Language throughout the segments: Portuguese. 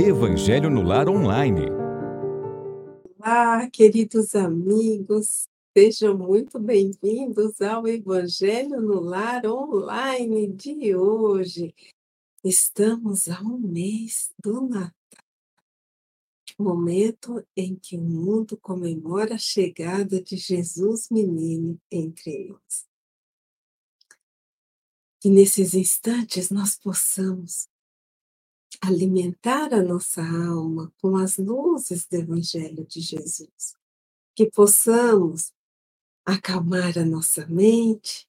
Evangelho no Lar Online. Olá, queridos amigos, sejam muito bem-vindos ao Evangelho no Lar Online de hoje. Estamos a um mês do Natal, momento em que o mundo comemora a chegada de Jesus menino entre nós. Que nesses instantes nós possamos alimentar a nossa alma com as luzes do Evangelho de Jesus, que possamos acalmar a nossa mente,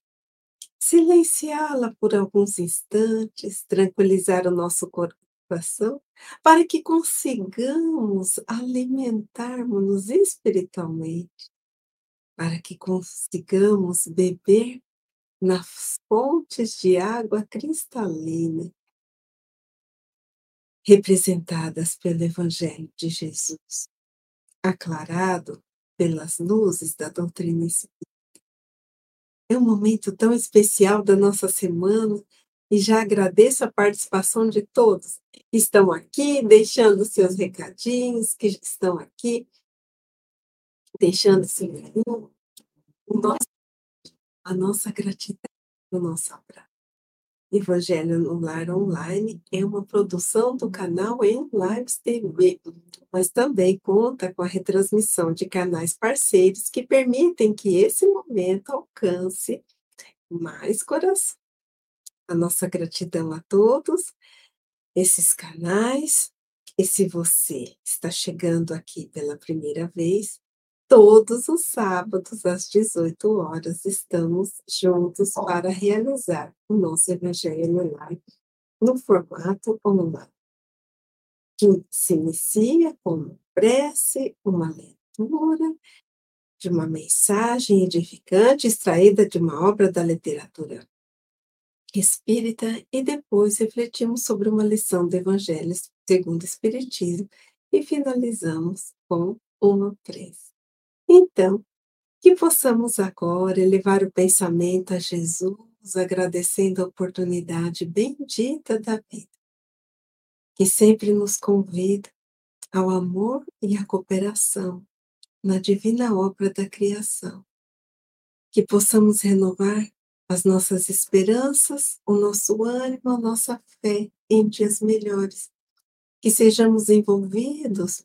silenciá-la por alguns instantes, tranquilizar o nosso coração, para que consigamos alimentarmos-nos espiritualmente, para que consigamos beber nas fontes de água cristalina representadas pelo Evangelho de Jesus, aclarado pelas luzes da doutrina espírita. É um momento tão especial da nossa semana e já agradeço a participação de todos que estão aqui, deixando seus recadinhos, que estão aqui, deixando seu carinho, a nossa gratidão, o nosso abraço. Evangelho no Lar Online é uma produção do canal em Lives TV, mas também conta com a retransmissão de canais parceiros que permitem que esse momento alcance mais coração. A nossa gratidão a todos esses canais. E se você está chegando aqui pela primeira vez, Todos os sábados, às 18 horas, estamos juntos para realizar o nosso Evangelho Live no formato online, que se inicia com uma prece, uma leitura de uma mensagem edificante extraída de uma obra da literatura espírita e depois refletimos sobre uma lição do Evangelho segundo o Espiritismo e finalizamos com uma prece. Então, que possamos agora elevar o pensamento a Jesus, agradecendo a oportunidade bendita da vida, que sempre nos convida ao amor e à cooperação na divina obra da criação. Que possamos renovar as nossas esperanças, o nosso ânimo, a nossa fé em dias melhores. Que sejamos envolvidos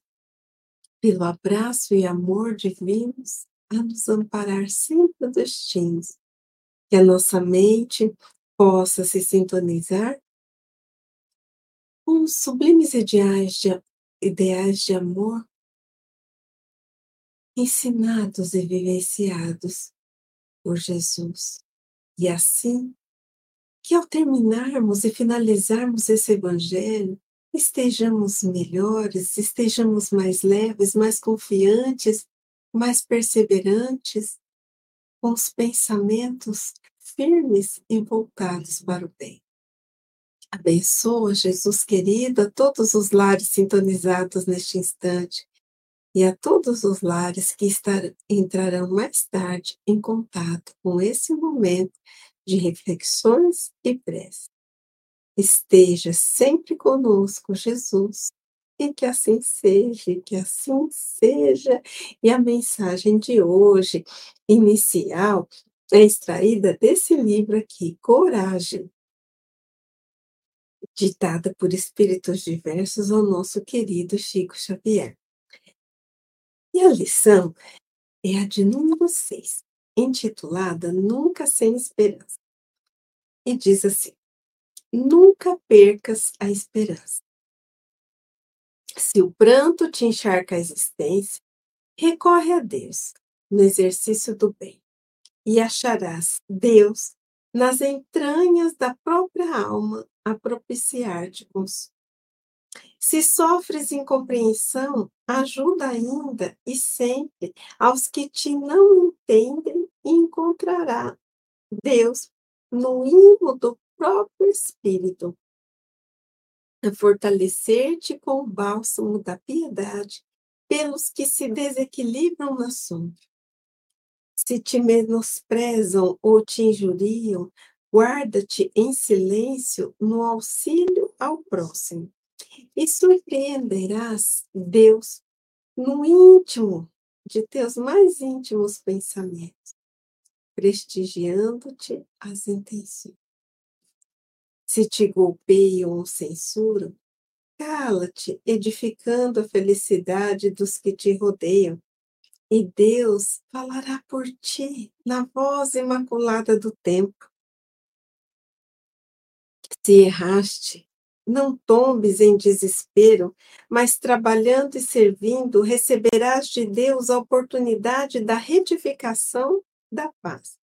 pelo abraço e amor divinos a nos amparar sempre o destinos, que a nossa mente possa se sintonizar com os sublimes ideais de, ideais de amor ensinados e vivenciados por Jesus. E assim, que ao terminarmos e finalizarmos esse evangelho, estejamos melhores, estejamos mais leves, mais confiantes, mais perseverantes, com os pensamentos firmes e voltados para o bem. Abençoa, Jesus querido, a todos os lares sintonizados neste instante e a todos os lares que estar, entrarão mais tarde em contato com esse momento de reflexões e prece. Esteja sempre conosco, Jesus, e que assim seja, que assim seja. E a mensagem de hoje, inicial, é extraída desse livro aqui, Coragem, ditada por espíritos diversos ao nosso querido Chico Xavier. E a lição é a de número 6, intitulada Nunca Sem Esperança. E diz assim: Nunca percas a esperança. Se o pranto te encharca a existência, recorre a Deus no exercício do bem e acharás Deus nas entranhas da própria alma a propiciar-te consolo. Se sofres incompreensão, ajuda ainda e sempre aos que te não entendem e encontrará Deus no imo do próprio Espírito, a fortalecer-te com o bálsamo da piedade pelos que se desequilibram na sombra. Se te menosprezam ou te injuriam, guarda-te em silêncio no auxílio ao próximo, e surpreenderás Deus no íntimo de teus mais íntimos pensamentos, prestigiando-te as intenções. Se te golpeiam ou censuram, cala-te, edificando a felicidade dos que te rodeiam, e Deus falará por ti na voz imaculada do tempo. Se erraste, não tombes em desespero, mas trabalhando e servindo, receberás de Deus a oportunidade da retificação da paz.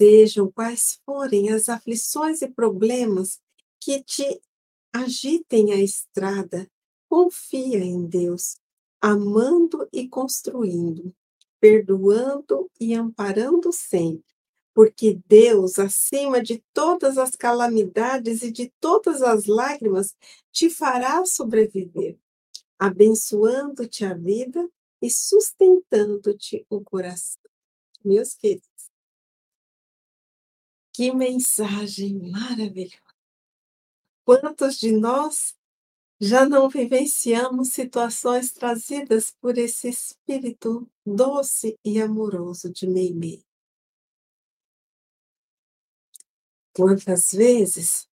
Sejam quais forem as aflições e problemas que te agitem a estrada, confia em Deus, amando e construindo, perdoando e amparando sempre porque Deus, acima de todas as calamidades e de todas as lágrimas, te fará sobreviver, abençoando-te a vida e sustentando-te o coração. Meus queridos, que mensagem maravilhosa! Quantos de nós já não vivenciamos situações trazidas por esse espírito doce e amoroso de Meimei? Quantas vezes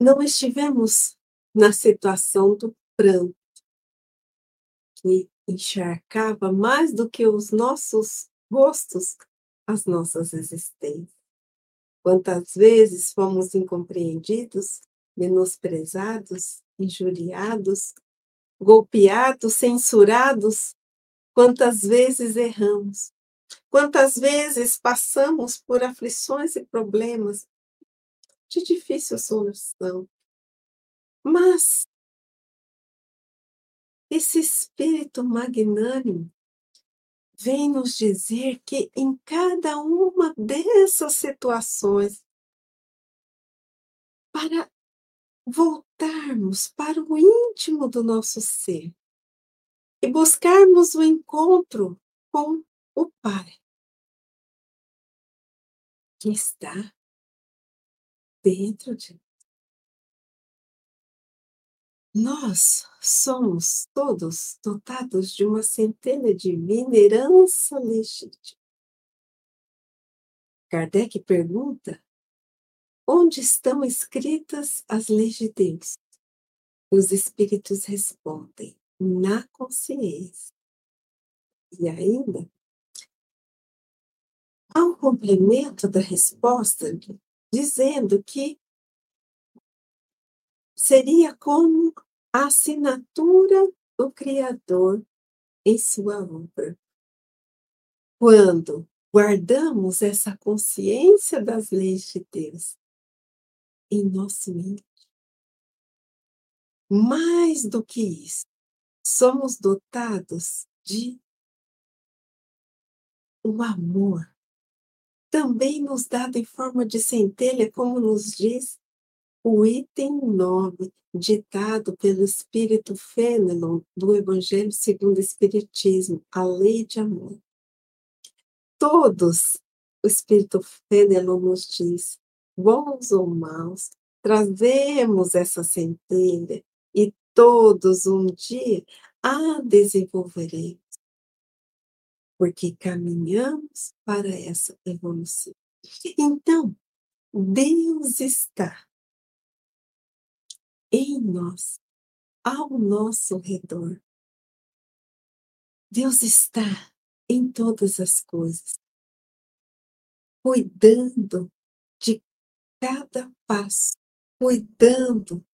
não estivemos na situação do pranto, que encharcava mais do que os nossos rostos as nossas existências. Quantas vezes fomos incompreendidos, menosprezados, injuriados, golpeados, censurados, quantas vezes erramos, Quantas vezes passamos por aflições e problemas de difícil solução, mas esse espírito magnânimo vem nos dizer que em cada uma dessas situações, para voltarmos para o íntimo do nosso ser e buscarmos o encontro com o Pai, que está dentro de nós somos todos dotados de uma centelha divina herança legítima. Kardec pergunta: onde estão escritas as de Deus? Os espíritos respondem: na consciência. E ainda, há um complemento da resposta dizendo que seria como a assinatura do Criador em sua obra. Quando guardamos essa consciência das leis de Deus em nosso mente, mais do que isso, somos dotados de um amor também nos dado em forma de centelha, como nos diz o item 9, ditado pelo Espírito Fênelon do Evangelho segundo o Espiritismo, a lei de amor. Todos, o Espírito Fênelon nos diz, bons ou maus, trazemos essa centelha e todos um dia a desenvolveremos porque caminhamos para essa evolução. Então, Deus está em nós, ao nosso redor. Deus está em todas as coisas, cuidando de cada passo, cuidando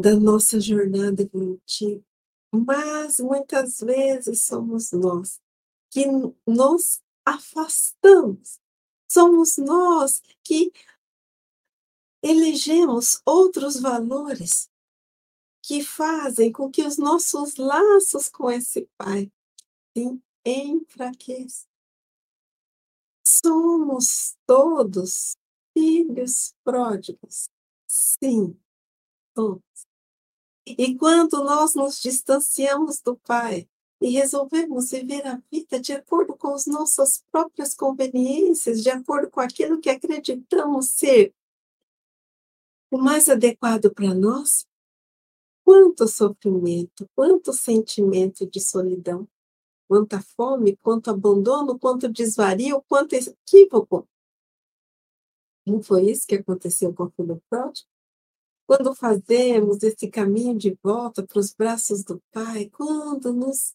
da nossa jornada evolutiva. Mas muitas vezes somos nós que nos afastamos. Somos nós que elegemos outros valores que fazem com que os nossos laços com esse Pai se enfraqueçam. Somos todos filhos pródigos. Sim, todos. E quando nós nos distanciamos do Pai, e resolvemos viver a vida de acordo com as nossas próprias conveniências, de acordo com aquilo que acreditamos ser o mais adequado para nós, quanto sofrimento, quanto sentimento de solidão, quanta fome, quanto abandono, quanto desvario, quanto equívoco. Não foi isso que aconteceu com o filho pródigo? Quando fazemos esse caminho de volta para os braços do Pai, quando nos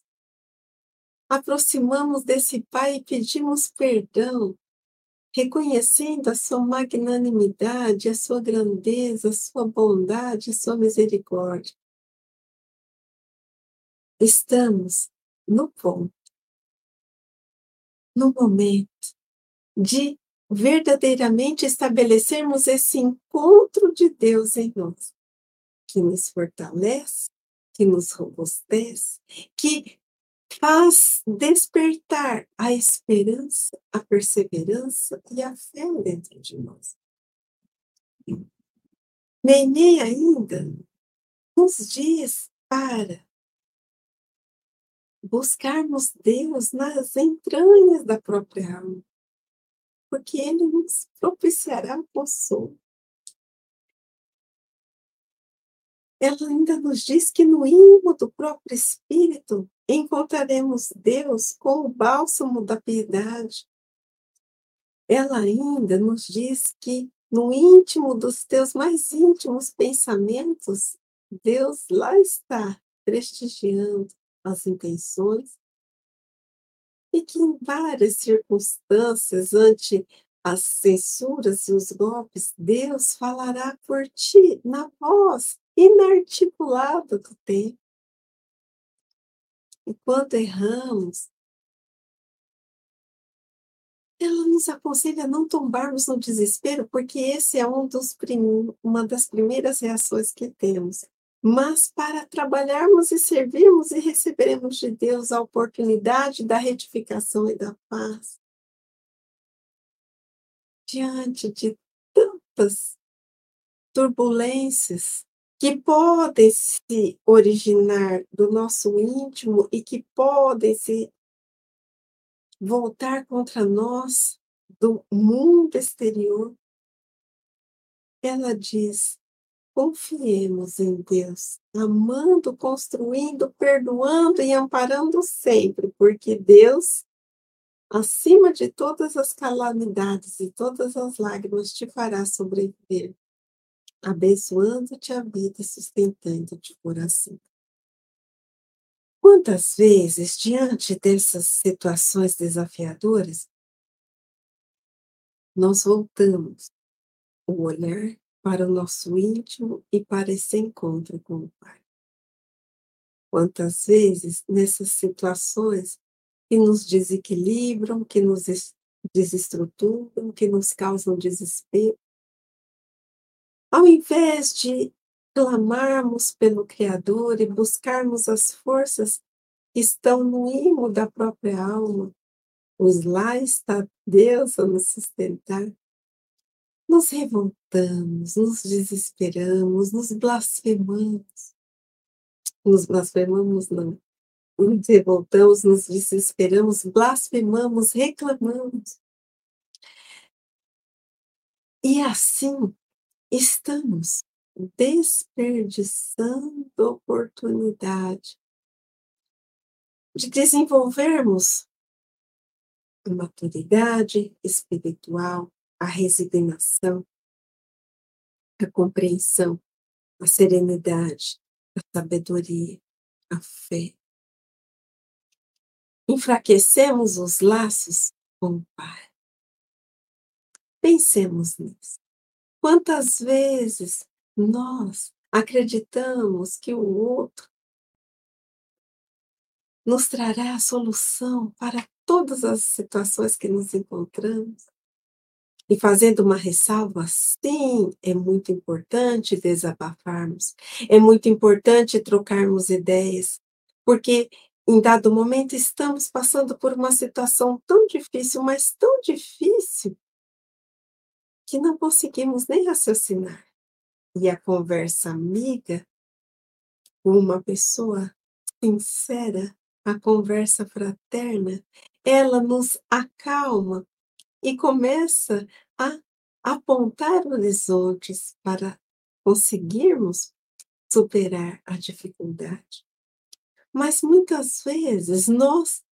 aproximamos desse Pai e pedimos perdão, reconhecendo a sua magnanimidade, a sua grandeza, a sua bondade, a sua misericórdia. Estamos no ponto, no momento de verdadeiramente estabelecermos esse encontro de Deus em nós, que nos fortalece, que nos robustece, que faz despertar a esperança, a perseverança e a fé dentro de nós. Nenê ainda nos diz para buscarmos Deus nas entranhas da própria alma, porque Ele nos propiciará consolo. Ela ainda nos diz que no imo do próprio Espírito encontraremos Deus com o bálsamo da piedade. Ela ainda nos diz que no íntimo dos teus mais íntimos pensamentos, Deus lá está, prestigiando as intenções, e que em várias circunstâncias, ante as censuras e os golpes, Deus falará por ti na voz inarticulada do tempo. Enquanto erramos, ela nos aconselha a não tombarmos no desespero, porque esse é um dos prim... uma das primeiras reações que temos. Mas para trabalharmos e servirmos e receberemos de Deus a oportunidade da retificação e da paz. Diante de tantas turbulências, que podem se originar do nosso íntimo e que podem se voltar contra nós do mundo exterior. Ela diz: confiemos em Deus, amando, construindo, perdoando e amparando sempre, porque Deus, acima de todas as calamidades e todas as lágrimas, te fará sobreviver abençoando-te a vida e sustentando-te por assim. Quantas vezes, diante dessas situações desafiadoras, nós voltamos o olhar para o nosso íntimo e para esse encontro com o Pai. Quantas vezes, nessas situações que nos desequilibram, que nos desestruturam, que nos causam desespero, ao invés de clamarmos pelo Criador e buscarmos as forças que estão no imo da própria alma, pois lá está Deus a nos sustentar, nos revoltamos, nos desesperamos, nos blasfemamos. Nos blasfemamos, não. Nos revoltamos, nos desesperamos, blasfemamos, reclamamos. E assim estamos desperdiçando oportunidade de desenvolvermos maturidade espiritual, a resignação, a compreensão, a serenidade, a sabedoria, a fé. Enfraquecemos os laços com o Pai. Pensemos nisso. Quantas vezes nós acreditamos que o outro nos trará a solução para todas as situações que nos encontramos? E fazendo uma ressalva, sim, é muito importante desabafarmos, é muito importante trocarmos ideias, porque em dado momento estamos passando por uma situação tão difícil, mas tão difícil, que não conseguimos nem raciocinar. E a conversa amiga, uma pessoa sincera, a conversa fraterna, ela nos acalma e começa a apontar horizontes para conseguirmos superar a dificuldade. Mas muitas vezes nós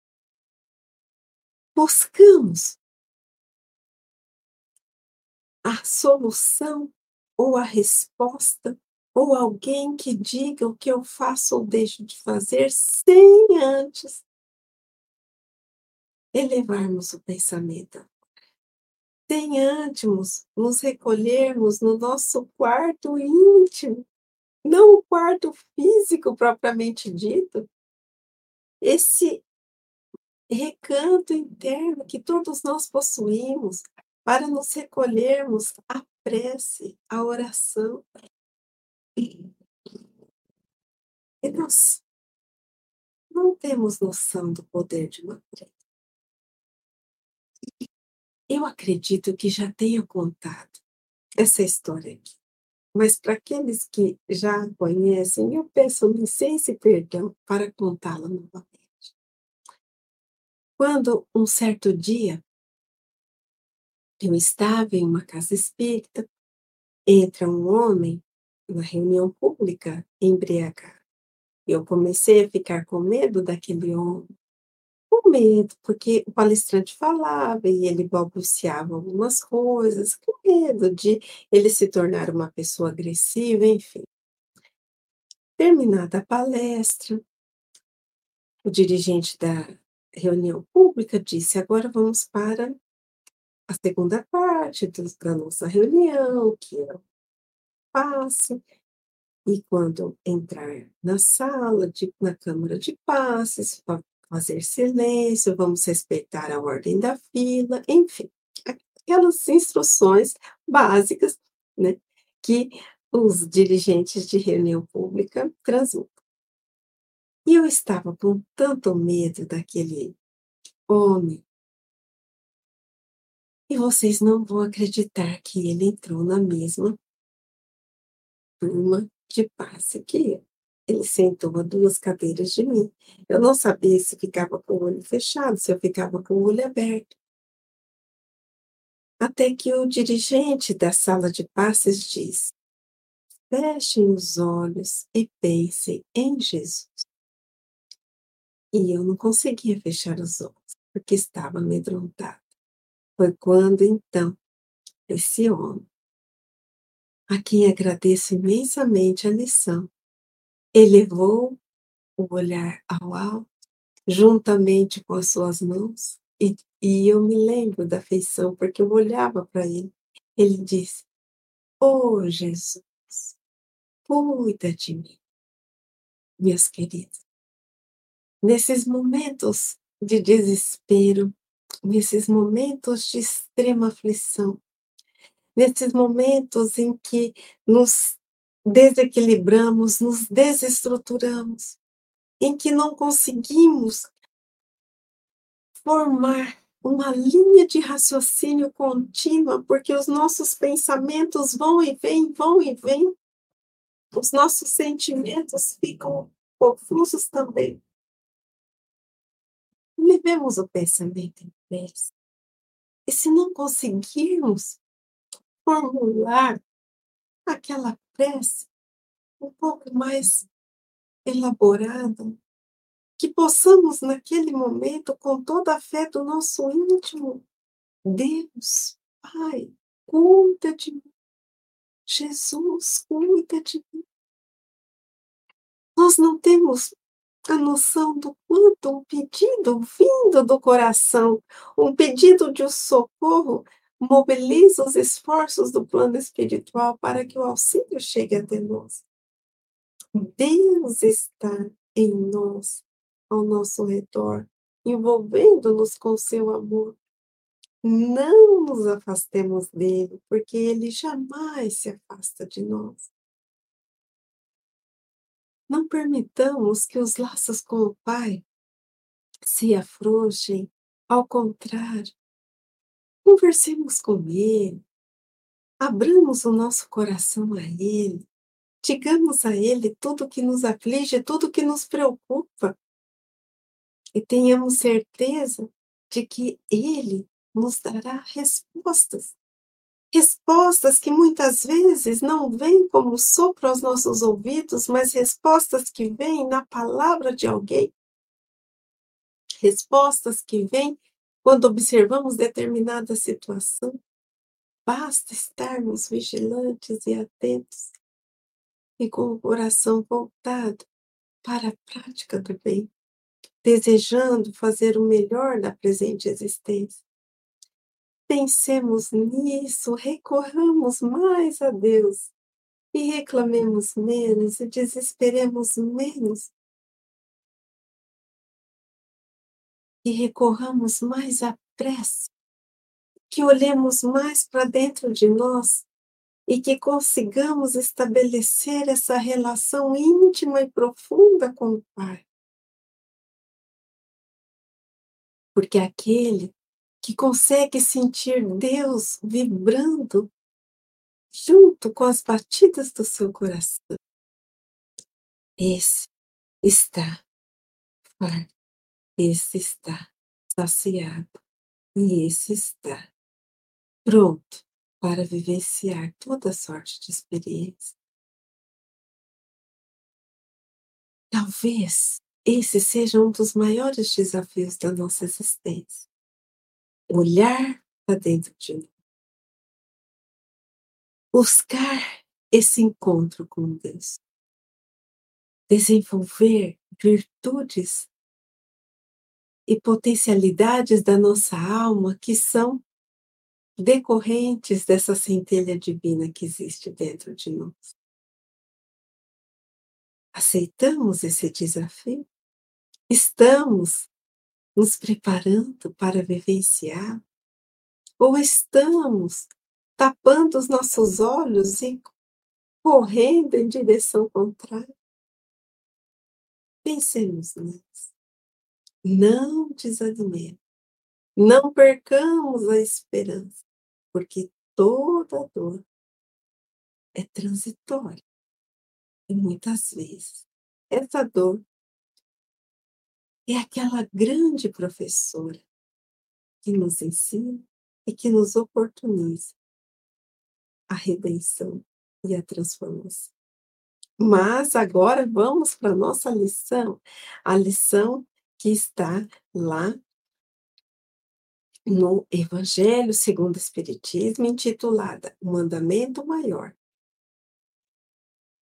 buscamos a solução ou a resposta ou alguém que diga o que eu faço ou deixo de fazer sem antes elevarmos o pensamento. Antes nos recolhermos no nosso quarto íntimo, não o quarto físico propriamente dito, esse recanto interno que todos nós possuímos para nos recolhermos à prece, à oração. E nós não temos noção do poder de uma prece. Eu acredito que já tenha contado essa história aqui. Mas para aqueles que já conhecem, eu peço licença e perdão para contá-la novamente. Quando, um certo dia, eu estava em uma casa espírita, entra um homem, numa reunião pública, embriagado. Eu comecei a ficar com medo daquele homem, com medo, porque o palestrante falava e ele balbuciava algumas coisas, com medo de ele se tornar uma pessoa agressiva, enfim. Terminada a palestra, o dirigente da reunião pública disse: agora vamos para a segunda parte da nossa reunião, que é o passe. E quando entrar na sala, de, na Câmara de Passes, fazer silêncio, vamos respeitar a ordem da fila, enfim, aquelas instruções básicas né, que os dirigentes de reunião pública transmitem. E eu estava com tanto medo daquele homem. E vocês não vão acreditar que ele entrou na mesma turma de passe que eu. Ele sentou a duas cadeiras de mim. Eu não sabia se ficava com o olho fechado, se eu ficava com o olho aberto. Até que o dirigente da sala de passes disse: Fechem os olhos e pensem em Jesus. E eu não conseguia fechar os olhos, porque estava amedrontada. Foi quando, então, esse homem, a quem agradeço imensamente a lição, elevou o olhar ao alto, juntamente com as suas mãos, e, e eu me lembro da feição, porque eu olhava para ele. Ele disse: Oh, Jesus, cuida de mim, minhas queridas nesses momentos de desespero, nesses momentos de extrema aflição, nesses momentos em que nos desequilibramos, nos desestruturamos, em que não conseguimos formar uma linha de raciocínio contínua, porque os nossos pensamentos vão e vêm, vão e vêm, os nossos sentimentos ficam confusos também. Levemos o pensamento em pés. E se não conseguirmos formular aquela prece um pouco mais elaborada, que possamos naquele momento, com toda a fé do nosso íntimo, Deus, Pai, cuida de mim. Jesus, cuida de mim. Nós não temos a noção do quanto um pedido vindo do coração, um pedido de socorro, mobiliza os esforços do plano espiritual para que o auxílio chegue até nós. Deus está em nós, ao nosso redor, envolvendo-nos com seu amor. Não nos afastemos dele, porque ele jamais se afasta de nós. Não permitamos que os laços com o Pai se afrouxem, ao contrário, conversemos com Ele, abramos o nosso coração a Ele, digamos a Ele tudo que nos aflige, tudo que nos preocupa, e tenhamos certeza de que Ele nos dará respostas Respostas que muitas vezes não vêm como sopro aos nossos ouvidos, mas respostas que vêm na palavra de alguém. Respostas que vêm quando observamos determinada situação. Basta estarmos vigilantes e atentos e com o coração voltado para a prática do bem, desejando fazer o melhor da presente existência. Pensemos nisso, recorramos mais a Deus e reclamemos menos e desesperemos menos. E recorramos mais à prece, que olhemos mais para dentro de nós e que consigamos estabelecer essa relação íntima e profunda com o Pai. Porque aquele que consegue sentir Deus vibrando junto com as batidas do seu coração, esse está farto, esse está saciado e esse está pronto para vivenciar toda sorte de experiência. Talvez esse seja um dos maiores desafios da nossa existência. Olhar para dentro de nós. Buscar esse encontro com Deus. Desenvolver virtudes e potencialidades da nossa alma que são decorrentes dessa centelha divina que existe dentro de nós. Aceitamos esse desafio? Estamos nos preparando para vivenciar? Ou estamos tapando os nossos olhos e correndo em direção contrária? Pensemos nisso. Não desanimemos. Não percamos a esperança, porque toda dor é transitória. E muitas vezes essa dor é aquela grande professora que nos ensina e que nos oportuniza a redenção e a transformação. Mas agora vamos para a nossa lição, a lição que está lá no Evangelho segundo o Espiritismo, intitulada O Mandamento Maior,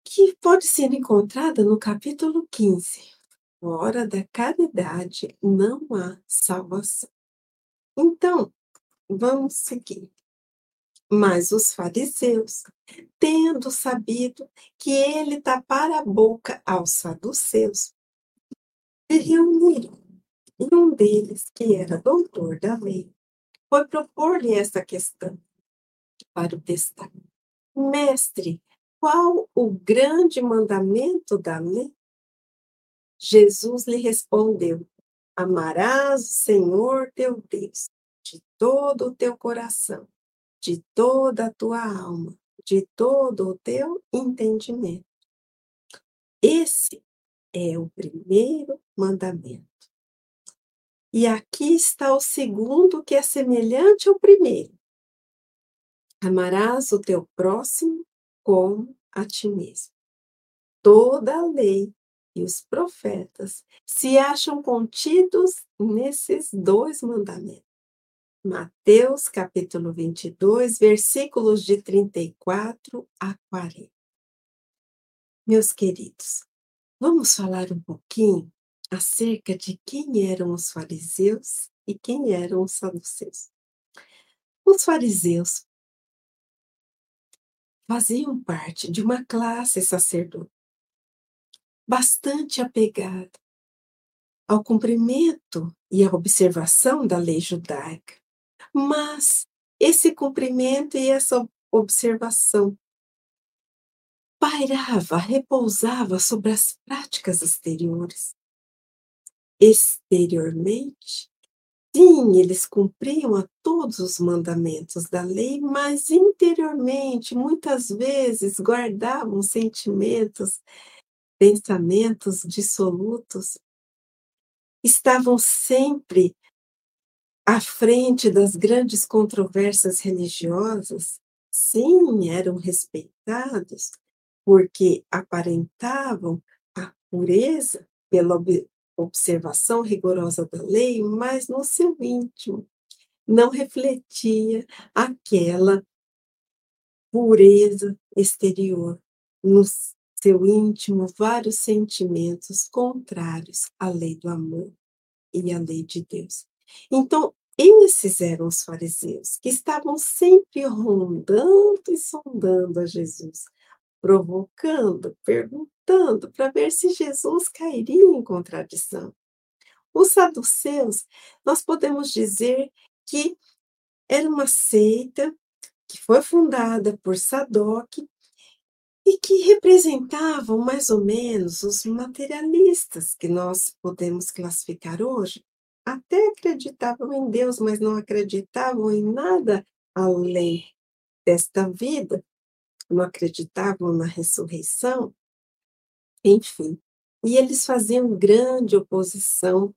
que pode ser encontrada no capítulo 15. Hora da caridade não há salvação. Então, vamos seguir. Mas os fariseus, tendo sabido que ele tapara a boca aos saduceus, se reuniram e um deles, que era doutor da lei, foi propor-lhe essa questão para o testar. Mestre, qual o grande mandamento da lei? Jesus lhe respondeu: Amarás o Senhor teu Deus de todo o teu coração, de toda a tua alma, de todo o teu entendimento. Esse é o primeiro mandamento. E aqui está o segundo, que é semelhante ao primeiro. Amarás o teu próximo como a ti mesmo. Toda a lei e os profetas se acham contidos nesses dois mandamentos. Mateus capítulo 22, versículos de 34 a 40. Meus queridos, vamos falar um pouquinho acerca de quem eram os fariseus e quem eram os saduceus. Os fariseus faziam parte de uma classe sacerdotal bastante apegada ao cumprimento e à observação da lei judaica. Mas esse cumprimento e essa observação pairava, repousava sobre as práticas exteriores. Exteriormente, sim, eles cumpriam a todos os mandamentos da lei, mas interiormente, muitas vezes, guardavam sentimentos, pensamentos dissolutos, estavam sempre à frente das grandes controvérsias religiosas. Sim, eram respeitados, porque aparentavam a pureza pela ob observação rigorosa da lei, mas no seu íntimo não refletia aquela pureza exterior. No seu íntimo, vários sentimentos contrários à lei do amor e à lei de Deus. Então, esses eram os fariseus que estavam sempre rondando e sondando a Jesus, provocando, perguntando para ver se Jesus cairia em contradição. Os saduceus, nós podemos dizer que era uma seita que foi fundada por Sadoc e que representavam mais ou menos os materialistas que nós podemos classificar hoje. Até acreditavam em Deus, mas não acreditavam em nada além desta vida, não acreditavam na ressurreição, enfim. E eles faziam grande oposição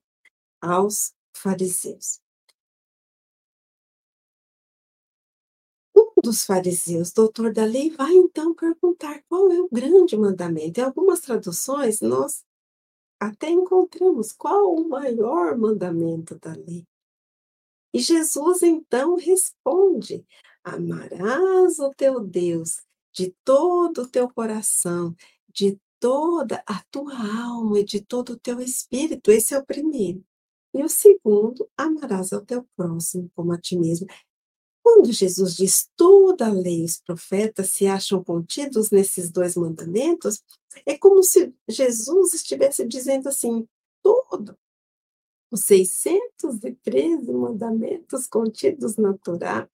aos fariseus. Um dos fariseus, doutor da lei, vai então perguntar qual é o grande mandamento. Em algumas traduções, nós até encontramos qual o maior mandamento da lei. E Jesus então responde: Amarás o teu Deus de todo o teu coração, de toda a tua alma e de todo o teu espírito. Esse é o primeiro. E o segundo, amarás ao teu próximo como a ti mesmo. Quando Jesus diz toda a lei e os profetas se acham contidos nesses dois mandamentos, é como se Jesus estivesse dizendo assim: todo, os 613 mandamentos contidos na Torá,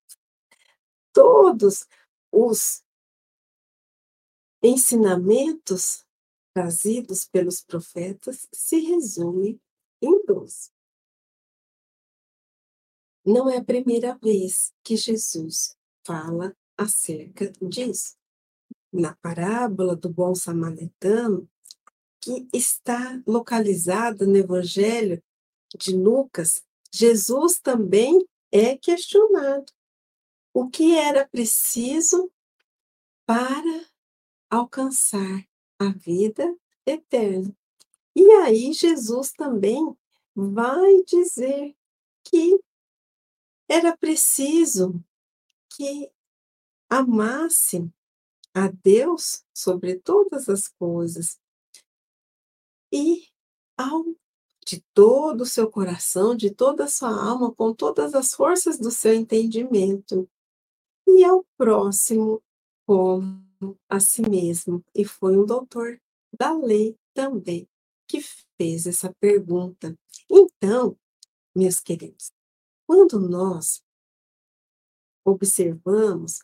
todos os ensinamentos trazidos pelos profetas se resumem em doze. Não é a primeira vez que Jesus fala acerca disso. Na parábola do bom samaritano, que está localizada no Evangelho de Lucas, Jesus também é questionado. O que era preciso para alcançar a vida eterna? E aí Jesus também vai dizer que era preciso que amasse a Deus sobre todas as coisas e ao de todo o seu coração, de toda a sua alma, com todas as forças do seu entendimento, e ao próximo como a si mesmo. E foi um doutor da lei também que fez essa pergunta. Então, meus queridos, quando nós observamos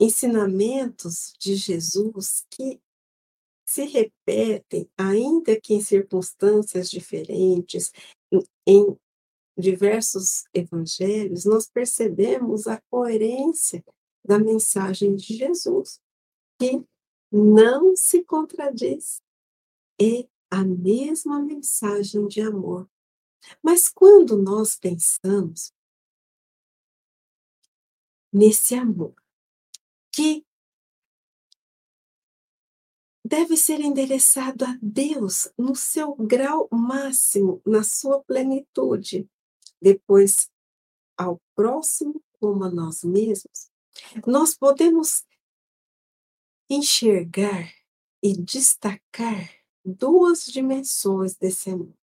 ensinamentos de Jesus que se repetem, ainda que em circunstâncias diferentes, em diversos evangelhos, nós percebemos a coerência da mensagem de Jesus, que não se contradiz. É a mesma mensagem de amor. Mas quando nós pensamos nesse amor, que deve ser endereçado a Deus no seu grau máximo, na sua plenitude, depois ao próximo como a nós mesmos, nós podemos enxergar e destacar duas dimensões desse amor.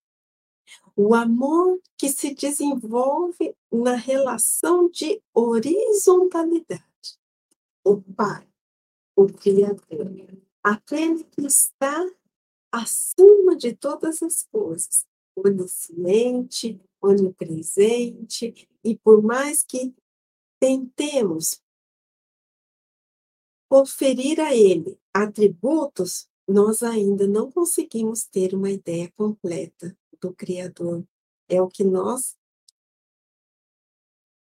O amor que se desenvolve na relação de horizontalidade. O Pai, o Criador, aquele que está acima de todas as coisas, onisciente, onipresente, e por mais que tentemos conferir a ele atributos, nós ainda não conseguimos ter uma ideia completa do Criador. É o que nós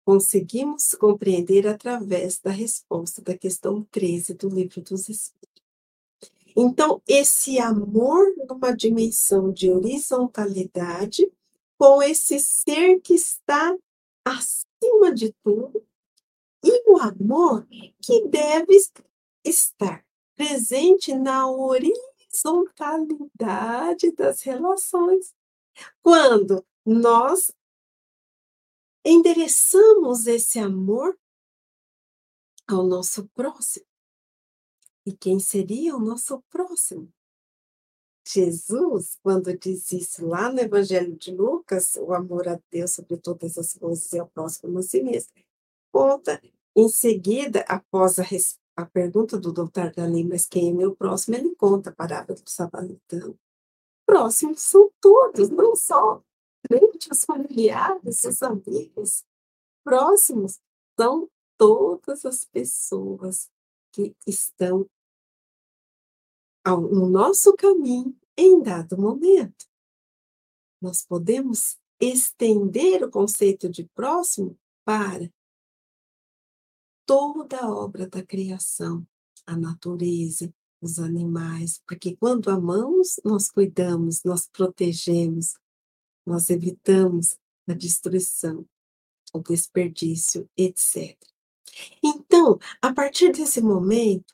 conseguimos compreender através da resposta da questão 13 do Livro dos Espíritos. Então, esse amor numa dimensão de horizontalidade, com esse ser que está acima de tudo, E o amor que deve estar presente na horizontalidade das relações. Quando nós endereçamos esse amor ao nosso próximo. E quem seria o nosso próximo? Jesus, quando diz isso lá no Evangelho de Lucas, o amor a Deus sobre todas as coisas e ao próximo a si mesmo, conta em seguida, após a, a pergunta do doutor Galim, mas quem é meu próximo? Ele conta a parábola do samaritano. Próximos são todos, não só os familiares, os amigos. Próximos são todas as pessoas que estão ao, no nosso caminho em dado momento. Nós podemos estender o conceito de próximo para toda a obra da criação, a natureza, os animais, porque quando amamos, nós cuidamos, nós protegemos, nós evitamos a destruição, o desperdício, etc. Então, a partir desse momento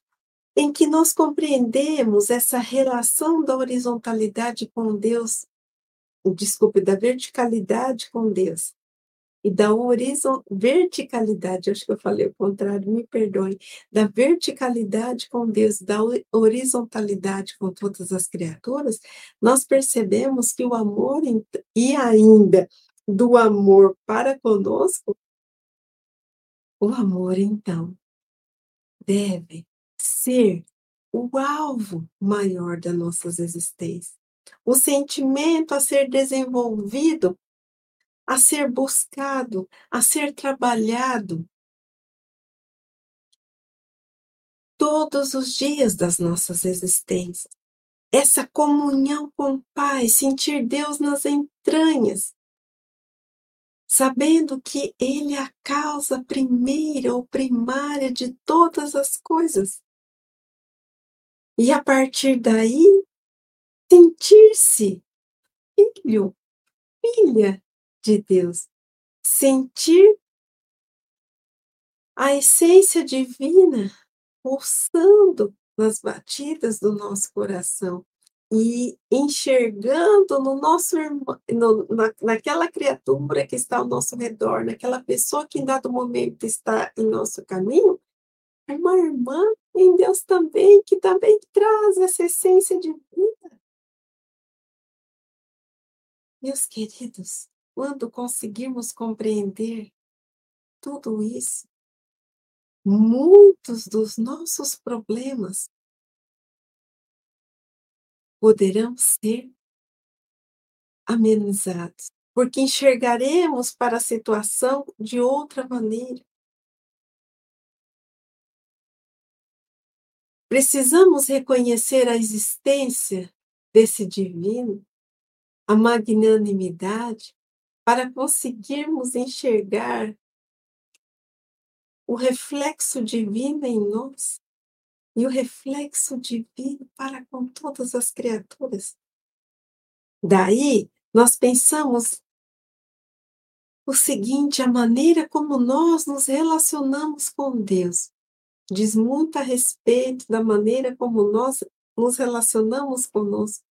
em que nós compreendemos essa relação da horizontalidade com Deus, desculpe, da verticalidade com Deus, e da horizon, verticalidade, acho que eu falei o contrário, me perdoe, da verticalidade com Deus, da horizontalidade com todas as criaturas, nós percebemos que o amor e ainda do amor para conosco o amor, então, deve ser o alvo maior das nossas existências. O sentimento a ser desenvolvido, a ser buscado, a ser trabalhado todos os dias das nossas existências. Essa comunhão com o Pai, sentir Deus nas entranhas, sabendo que Ele é a causa primeira ou primária de todas as coisas. E a partir daí, sentir-se filho, filha de Deus, sentir a essência divina pulsando nas batidas do nosso coração e enxergando no nosso irmão, no, na, naquela criatura que está ao nosso redor, naquela pessoa que em dado momento está em nosso caminho, uma irmã em Deus também, que também traz essa essência de vida. Meus queridos, quando conseguirmos compreender tudo isso, muitos dos nossos problemas poderão ser amenizados, porque enxergaremos para a situação de outra maneira. Precisamos reconhecer a existência desse divino, a magnanimidade, para conseguirmos enxergar o reflexo divino em nós e o reflexo divino para com todas as criaturas. Daí, nós pensamos o seguinte: a maneira como nós nos relacionamos com Deus diz muito a respeito da maneira como nós nos relacionamos conosco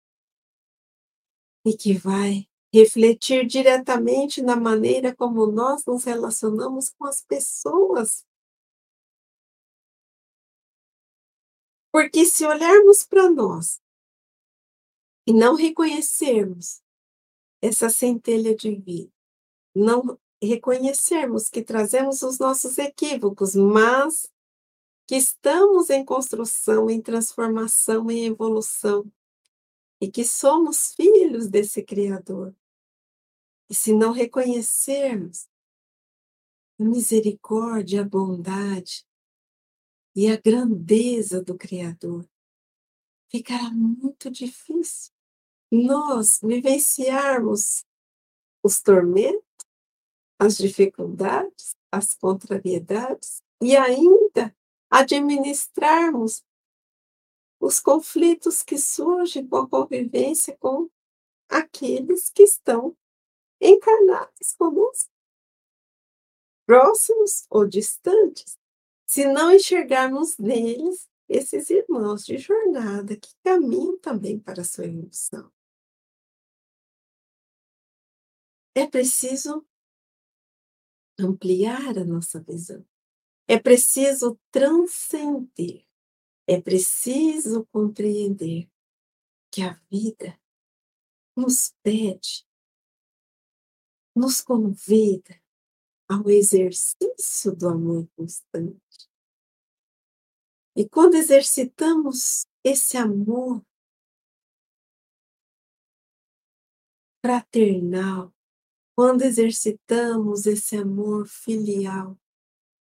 e que vai refletir diretamente na maneira como nós nos relacionamos com as pessoas Porque se olharmos para nós e não reconhecermos essa centelha de vida, não reconhecermos que trazemos os nossos equívocos, mas que estamos em construção, em transformação, em evolução, e que somos filhos desse Criador. E se não reconhecermos a misericórdia, a bondade, e a grandeza do Criador, ficará muito difícil nós vivenciarmos os tormentos, as dificuldades, as contrariedades e ainda administrarmos os conflitos que surgem com a convivência com aqueles que estão encarnados conosco. próximos ou distantes, se não enxergarmos neles esses irmãos de jornada que caminham também para a sua evolução. É preciso ampliar a nossa visão. É preciso transcender. É preciso compreender que a vida nos pede, nos convida ao exercício do amor constante. E quando exercitamos esse amor fraternal, quando exercitamos esse amor filial,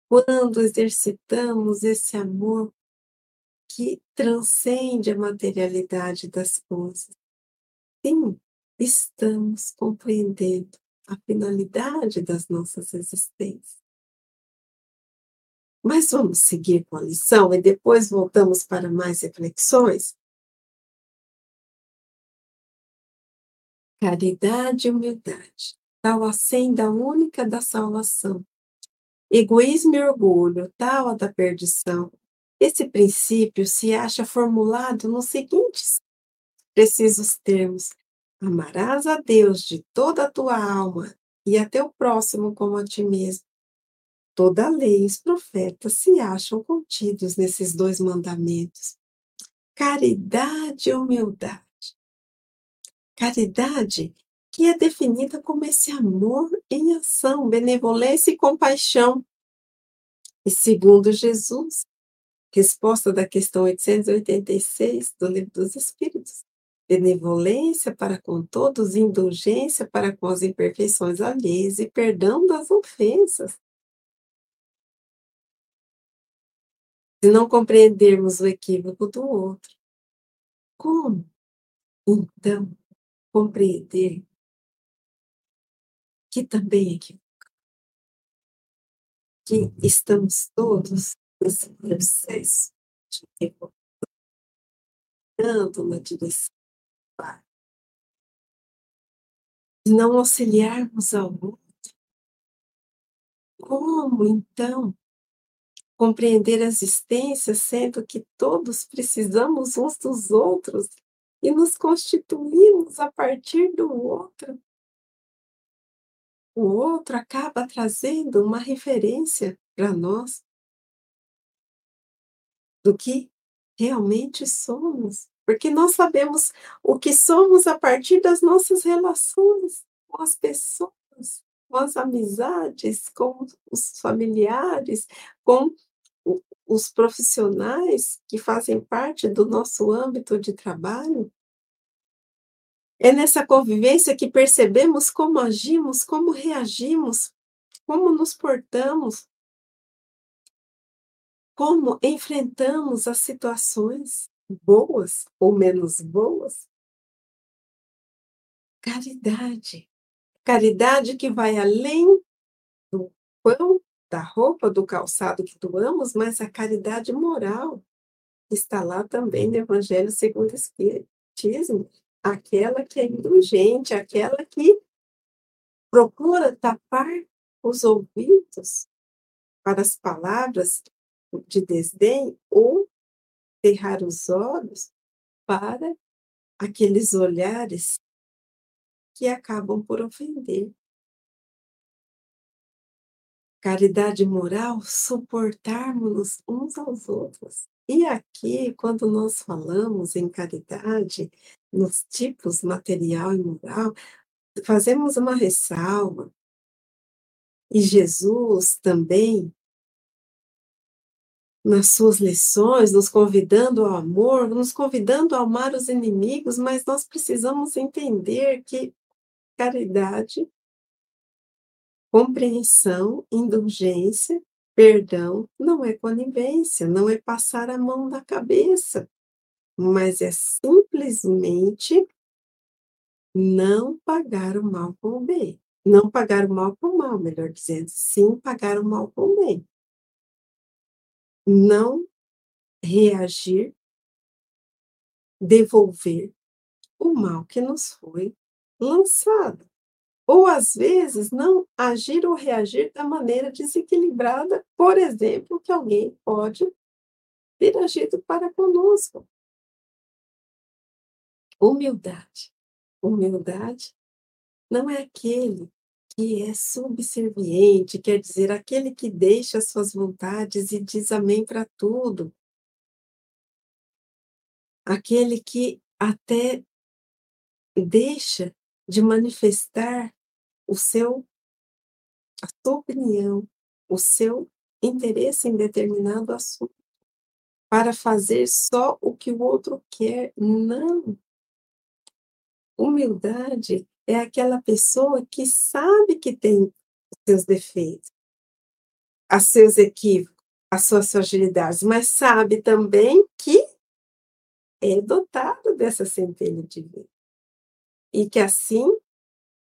quando exercitamos esse amor que transcende a materialidade das coisas. Sim, estamos compreendendo a finalidade das nossas existências. Mas vamos seguir com a lição e depois voltamos para mais reflexões? Caridade e humildade, tal a senda única da salvação, Egoísmo e orgulho, tal a da perdição. Esse princípio se acha formulado nos seguintes precisos termos: Amarás a Deus de toda a tua alma e a teu próximo como a ti mesmo. Toda a lei e os profetas se acham contidos nesses dois mandamentos. Caridade e humildade. Caridade que é definida como esse amor em ação, benevolência e compaixão. E segundo Jesus, resposta da questão 886 do Livro dos Espíritos, benevolência para com todos, indulgência para com as imperfeições alheias e perdão das ofensas. Se não compreendermos o equívoco do outro, como, então, compreender que também equivoca, que estamos todos nesse processo de evolução, na direção de não auxiliarmos ao outro. Como, então, compreender a existência, sendo que todos precisamos uns dos outros e nos constituímos a partir do outro? o outro acaba trazendo uma referência para nós do que realmente somos, porque nós sabemos o que somos a partir das nossas relações com as pessoas, com as amizades, com os familiares, com os profissionais que fazem parte do nosso âmbito de trabalho. É nessa convivência que percebemos como agimos, como reagimos, como nos portamos, como enfrentamos as situações boas ou menos boas. Caridade. Caridade que vai além do pão, da roupa, do calçado que doamos, mas a caridade moral está lá também no Evangelho segundo o Espiritismo aquela que é indulgente, aquela que procura tapar os ouvidos para as palavras de desdém ou cerrar os olhos para aqueles olhares que acabam por ofender. Caridade moral, suportarmos uns aos outros. E aqui, quando nós falamos em caridade, nos tipos material e moral, fazemos uma ressalva. E Jesus também, nas suas lições, nos convidando ao amor, nos convidando a amar os inimigos, mas nós precisamos entender que caridade, compreensão, indulgência, perdão não é conivência, não é passar a mão na cabeça mas é simplesmente não pagar o mal com o bem. Não pagar o mal com o mal, melhor dizendo, sim pagar o mal com o bem. Não reagir, devolver o mal que nos foi lançado. Ou, às vezes, não agir ou reagir da maneira desequilibrada, por exemplo, que alguém pode ter agido para conosco. Humildade. Humildade não é aquele que é subserviente, quer dizer, aquele que deixa as suas vontades e diz amém para tudo. Aquele que até deixa de manifestar o seu a sua opinião, o seu interesse em determinado assunto, para fazer só o que o outro quer. Não. Humildade é aquela pessoa que sabe que tem os seus defeitos, os seus equívocos, as suas fragilidades, mas sabe também que é dotado dessa centelha divina. E que assim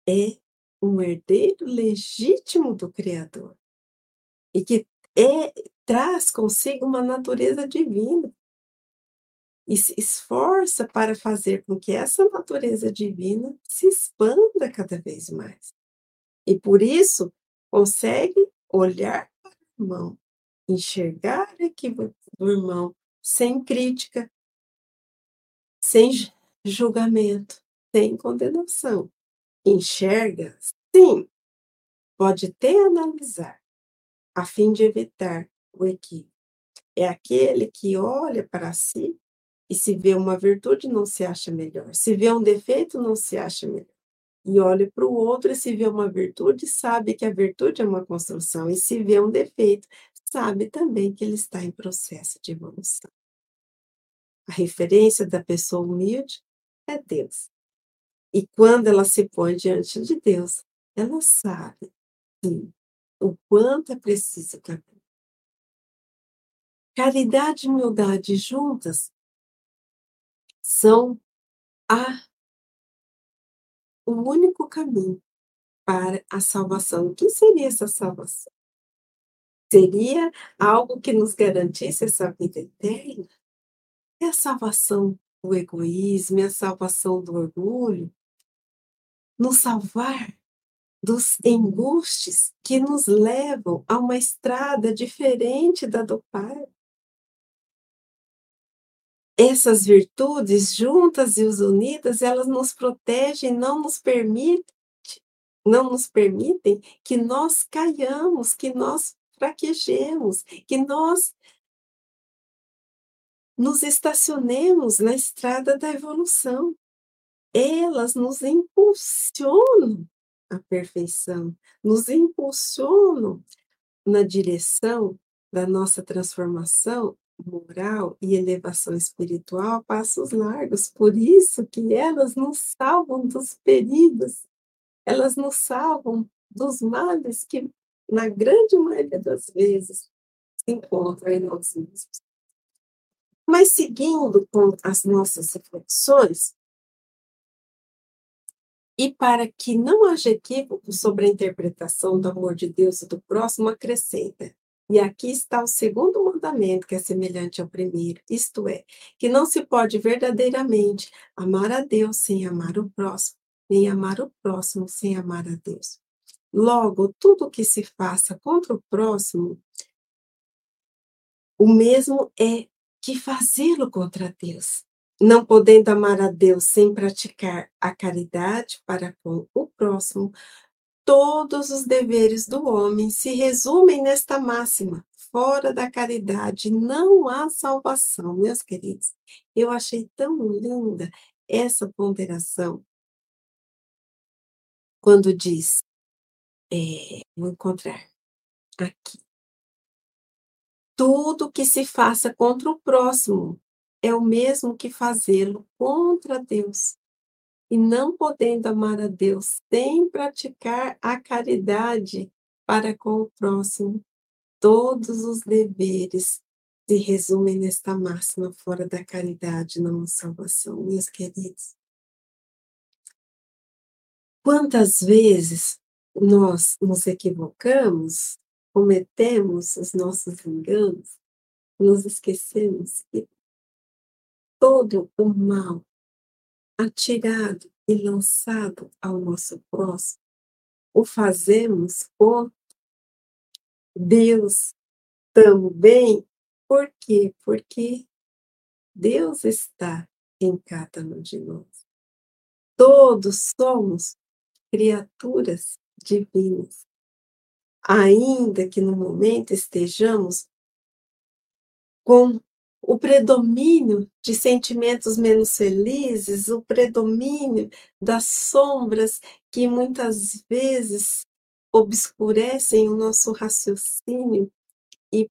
é um herdeiro legítimo do Criador. E que é, traz consigo uma natureza divina. E se esforça para fazer com que essa natureza divina se expanda cada vez mais. E por isso consegue olhar para o irmão, enxergar o equívoco do irmão sem crítica, sem julgamento, sem condenação. Enxerga, sim, pode até analisar, a fim de evitar o equívoco. É aquele que olha para si e se vê uma virtude não se acha melhor, se vê um defeito não se acha melhor. E olha para o outro e se vê uma virtude, sabe que a virtude é uma construção, e se vê um defeito, sabe também que ele está em processo de evolução. A referência da pessoa humilde é Deus. E quando ela se põe diante de Deus, ela sabe, sim, o quanto é preciso caminhar. Caridade e humildade juntas são a, o único caminho para a salvação. O que seria essa salvação? Seria algo que nos garantisse essa vida eterna? É a salvação do egoísmo, é a salvação do orgulho, nos salvar dos embustes que nos levam a uma estrada diferente da do Pai. Essas virtudes, juntas e unidas, elas nos protegem, não nos permitem, não nos permitem que nós caiamos, que nós fraquejemos, que nós nos estacionemos na estrada da evolução. Elas nos impulsionam à perfeição, nos impulsionam na direção da nossa transformação moral e elevação espiritual a passos largos. Por isso que elas nos salvam dos perigos, elas nos salvam dos males que, na grande maioria das vezes, se encontram em nós mesmos. Mas seguindo com as nossas reflexões, e para que não haja equívoco sobre a interpretação do amor de Deus e do próximo, acrescenta. E aqui está o segundo mandamento, que é semelhante ao primeiro, isto é, que não se pode verdadeiramente amar a Deus sem amar o próximo, nem amar o próximo sem amar a Deus. Logo, tudo que se faça contra o próximo, o mesmo é que fazê-lo contra Deus não podendo amar a Deus sem praticar a caridade para com o próximo, todos os deveres do homem se resumem nesta máxima: fora da caridade não há salvação, meus queridos. Eu achei tão linda essa ponderação quando diz, é, vou encontrar aqui. Tudo que se faça contra o próximo é o mesmo que fazê-lo contra Deus. E não podendo amar a Deus sem praticar a caridade para com o próximo, todos os deveres se resumem nesta máxima: fora da caridade não há salvação, meus queridos. Quantas vezes nós nos equivocamos, cometemos os nossos enganos, nos esquecemos que todo o mal atirado e lançado ao nosso próximo o fazemos com Deus também. Por quê? Porque Deus está em cada um de nós. Todos somos criaturas divinas. Ainda que no momento estejamos com o predomínio de sentimentos menos felizes, o predomínio das sombras que muitas vezes obscurecem o nosso raciocínio e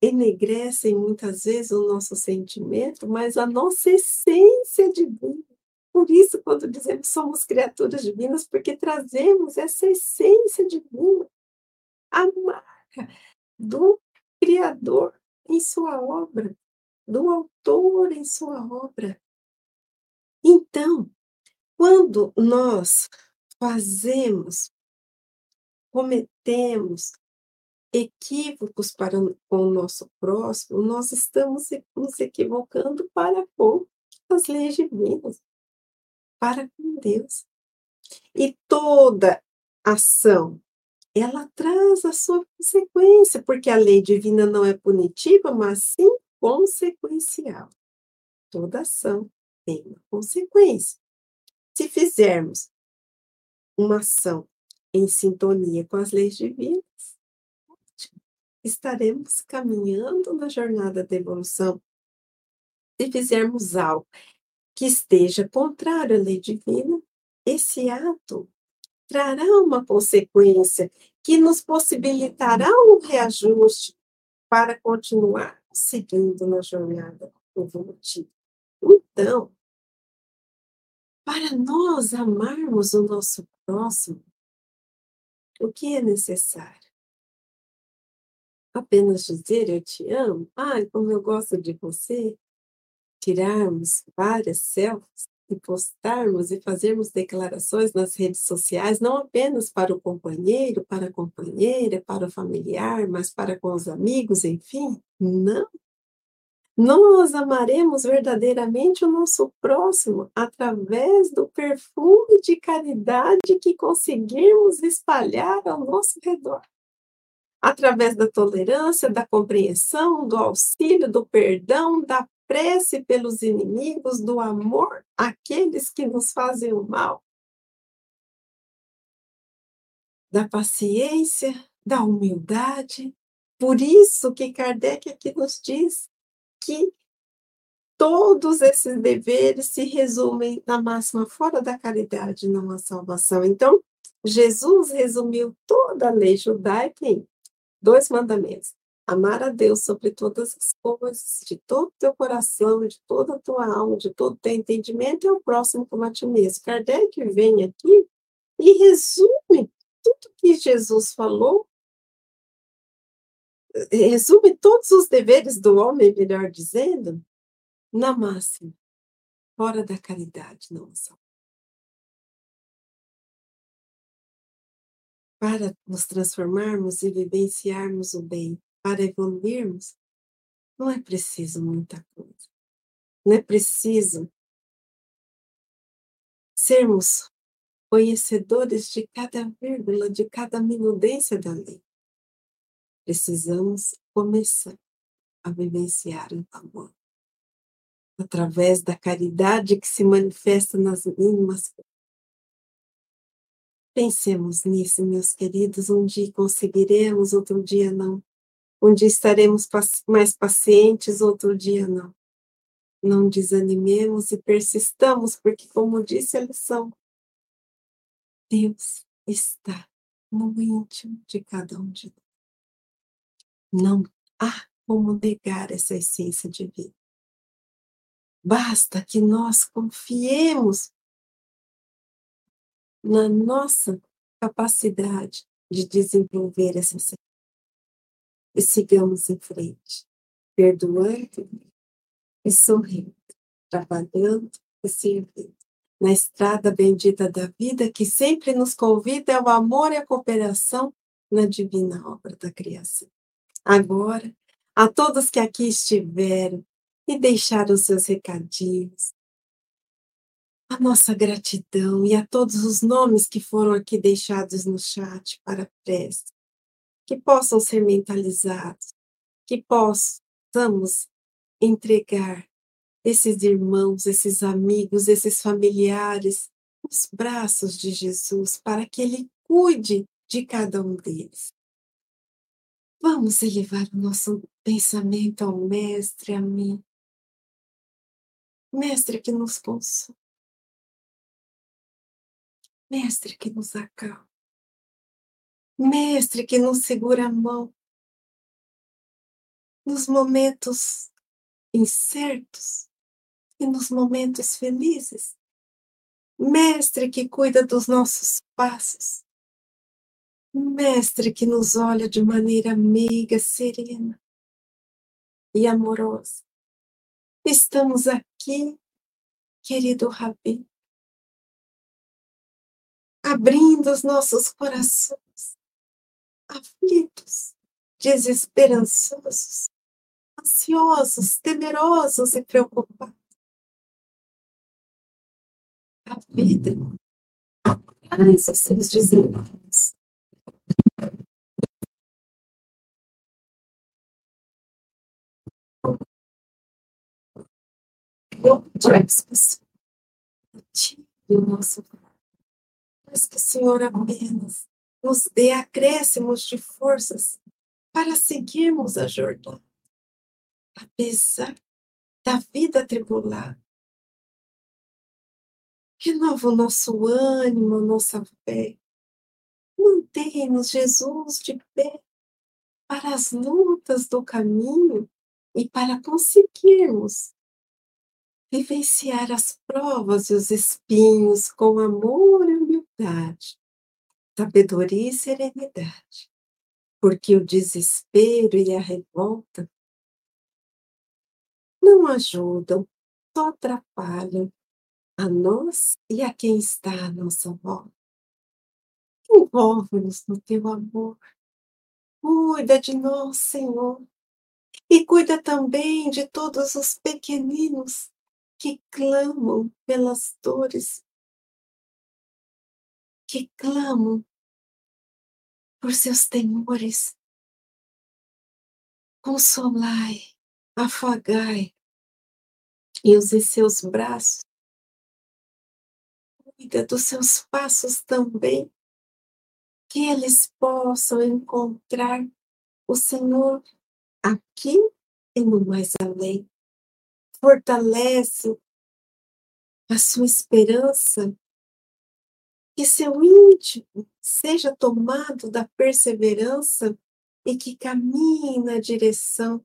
enegrecem muitas vezes o nosso sentimento, mas a nossa essência divina. Por isso, quando dizemos somos criaturas divinas, porque trazemos essa essência divina, a marca do Criador em sua obra do autor em sua obra. Então, quando nós fazemos, cometemos equívocos para com o nosso próximo, nós estamos nos equivocando para com as leis divinas, para com Deus. E toda ação, ela traz a sua consequência, porque a lei divina não é punitiva, mas sim consequencial. Toda ação tem uma consequência. Se fizermos uma ação em sintonia com as leis divinas, estaremos caminhando na jornada da evolução. Se fizermos algo que esteja contrário à lei divina, esse ato trará uma consequência que nos possibilitará um reajuste para continuar seguindo na jornada evolutiva. Então, para nós amarmos o nosso próximo, o que é necessário? Apenas dizer eu te amo? Ai, como eu gosto de você? Tirarmos várias selfies e postarmos e fazermos declarações nas redes sociais, não apenas para o companheiro, para a companheira, para o familiar, mas para com os amigos, enfim. Não. Nós amaremos verdadeiramente o nosso próximo através do perfume de caridade que conseguirmos espalhar ao nosso redor. Através da tolerância, da compreensão, do auxílio, do perdão, da prece pelos inimigos, do amor àqueles que nos fazem o mal, da paciência, da humildade. Por isso que Kardec aqui nos diz que todos esses deveres se resumem na máxima fora da caridade não há salvação. Então, Jesus resumiu toda a lei judaica em dois mandamentos: amar a Deus sobre todas as coisas, de todo o teu coração, de toda a tua alma, de todo o teu entendimento, e o próximo como a ti mesmo. Kardec vem aqui e resume tudo que Jesus falou, resume todos os deveres do homem, melhor dizendo, na máxima, fora da caridade, não só. Para nos transformarmos e vivenciarmos o bem, para evoluirmos, não é preciso muita coisa. Não é preciso sermos conhecedores de cada vírgula, de cada minudência da lei. Precisamos começar a vivenciar o amor através da caridade que se manifesta nas mínimas Pensemos nisso, meus queridos. Um dia conseguiremos, outro dia não. Um dia estaremos mais pacientes, outro dia não. Não desanimemos e persistamos, porque, como disse a lição, Deus está no íntimo de cada um de nós. Não há como negar essa essência divina. Basta que nós confiemos na nossa capacidade de desenvolver essa e sigamos em frente, perdoando e sorrindo, trabalhando e servindo. Na estrada bendita da vida que sempre nos convida ao amor e à cooperação na divina obra da criação. Agora, a todos que aqui estiveram e deixaram seus recadinhos, a nossa gratidão e a todos os nomes que foram aqui deixados no chat para a prece, que possam ser mentalizados, que possamos entregar esses irmãos, esses amigos, esses familiares nos braços de Jesus, para que Ele cuide de cada um deles. Vamos elevar o nosso pensamento ao Mestre, a mim. Mestre que nos consola. Mestre que nos acalma. Mestre que nos segura a mão nos momentos incertos e nos momentos felizes. Mestre que cuida dos nossos passos. Mestre que nos olha de maneira meiga, serena e amorosa. Estamos aqui, querido Rabi, abrindo os nossos corações, aflitos, desesperançosos, ansiosos, temerosos e preocupados. A vida traz os seus peço que o nosso mas que o Senhor apenas nos dê acréscimos de forças para seguirmos a jornada, apesar da vida atribulada. Renova o nosso ânimo, nossa fé. Mantém-nos, Jesus, de pé para as lutas do caminho e para conseguirmos vivenciar as provas e os espinhos com amor e humildade, sabedoria e serenidade porque o desespero e a revolta não ajudam, só atrapalham a nós e a quem está à nossa volta. Envolve-nos no teu amor. Cuida de nós, Senhor. E cuida também de todos os pequeninos que clamam pelas dores, que clamam por seus temores. Consolai, afagai e use seus braços. Cuida dos seus passos também, que eles possam encontrar o Senhor aqui e no mais além. Fortalece a sua esperança que seu íntimo seja tomado da perseverança e que caminhe na direção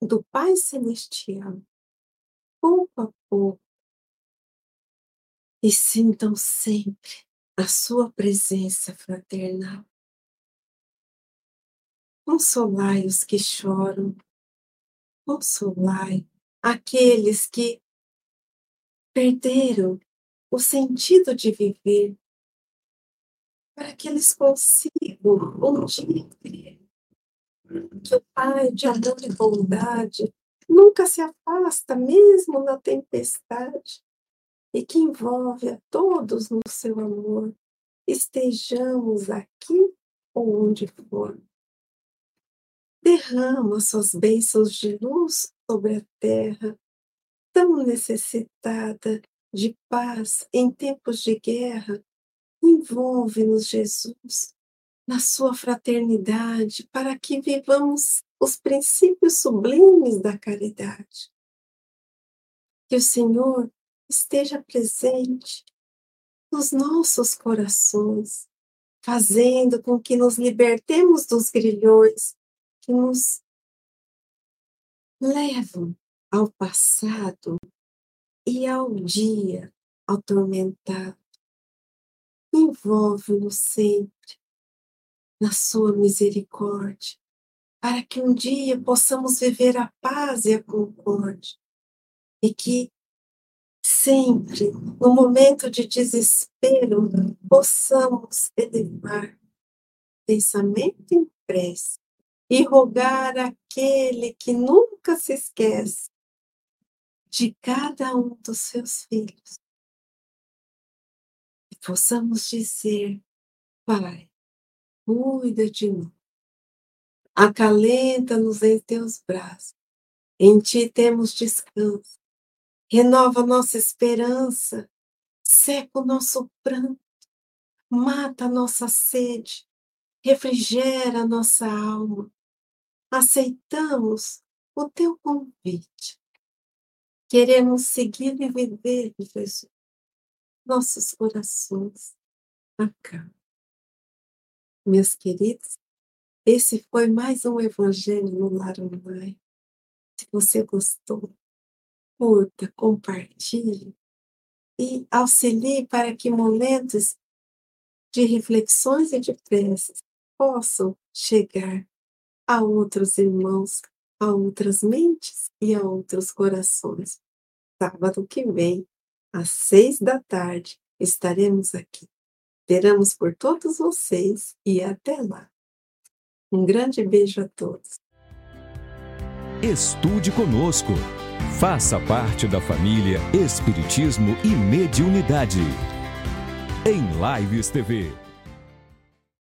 do Pai Celestial, pouco a pouco, e sintam sempre a sua presença fraternal. Consolai os que choram, consolai aqueles que perderam o sentido de viver, para que eles consigam um dia que o Pai de amor e bondade nunca se afasta, mesmo na tempestade, e que envolve a todos no seu amor, estejamos aqui ou onde for. Derrama suas bênçãos de luz sobre a terra, tão necessitada de paz em tempos de guerra, envolve-nos, Jesus, na sua fraternidade, para que vivamos os princípios sublimes da caridade. Que o Senhor esteja presente nos nossos corações, fazendo com que nos libertemos dos grilhões que nos levam ao passado e ao dia atormentado. Envolve-nos sempre na sua misericórdia, para que um dia possamos viver a paz e a concórdia, e que sempre, no momento de desespero, possamos elevar pensamento em prece e rogar aquele que nunca se esquece de cada um dos seus filhos, possamos dizer: Pai, cuida de nós, acalenta-nos em teus braços, em ti temos descanso, renova nossa esperança, seca o nosso pranto, mata a nossa sede, refrigera a nossa alma. Aceitamos o teu convite. Queremos seguir e viver, Jesus, nossos corações acalmam. Meus queridos, esse foi mais um Evangelho no Lar Online. Se você gostou, curta, compartilhe e auxilie para que momentos de reflexões e de preces possam chegar a outros irmãos, a outras mentes e a outros corações. Sábado que vem, às seis da tarde, estaremos aqui. Esperamos por todos vocês e até lá. Um grande beijo a todos. Estude conosco. Faça parte da família Espiritismo e Mediunidade. Em Lives TV.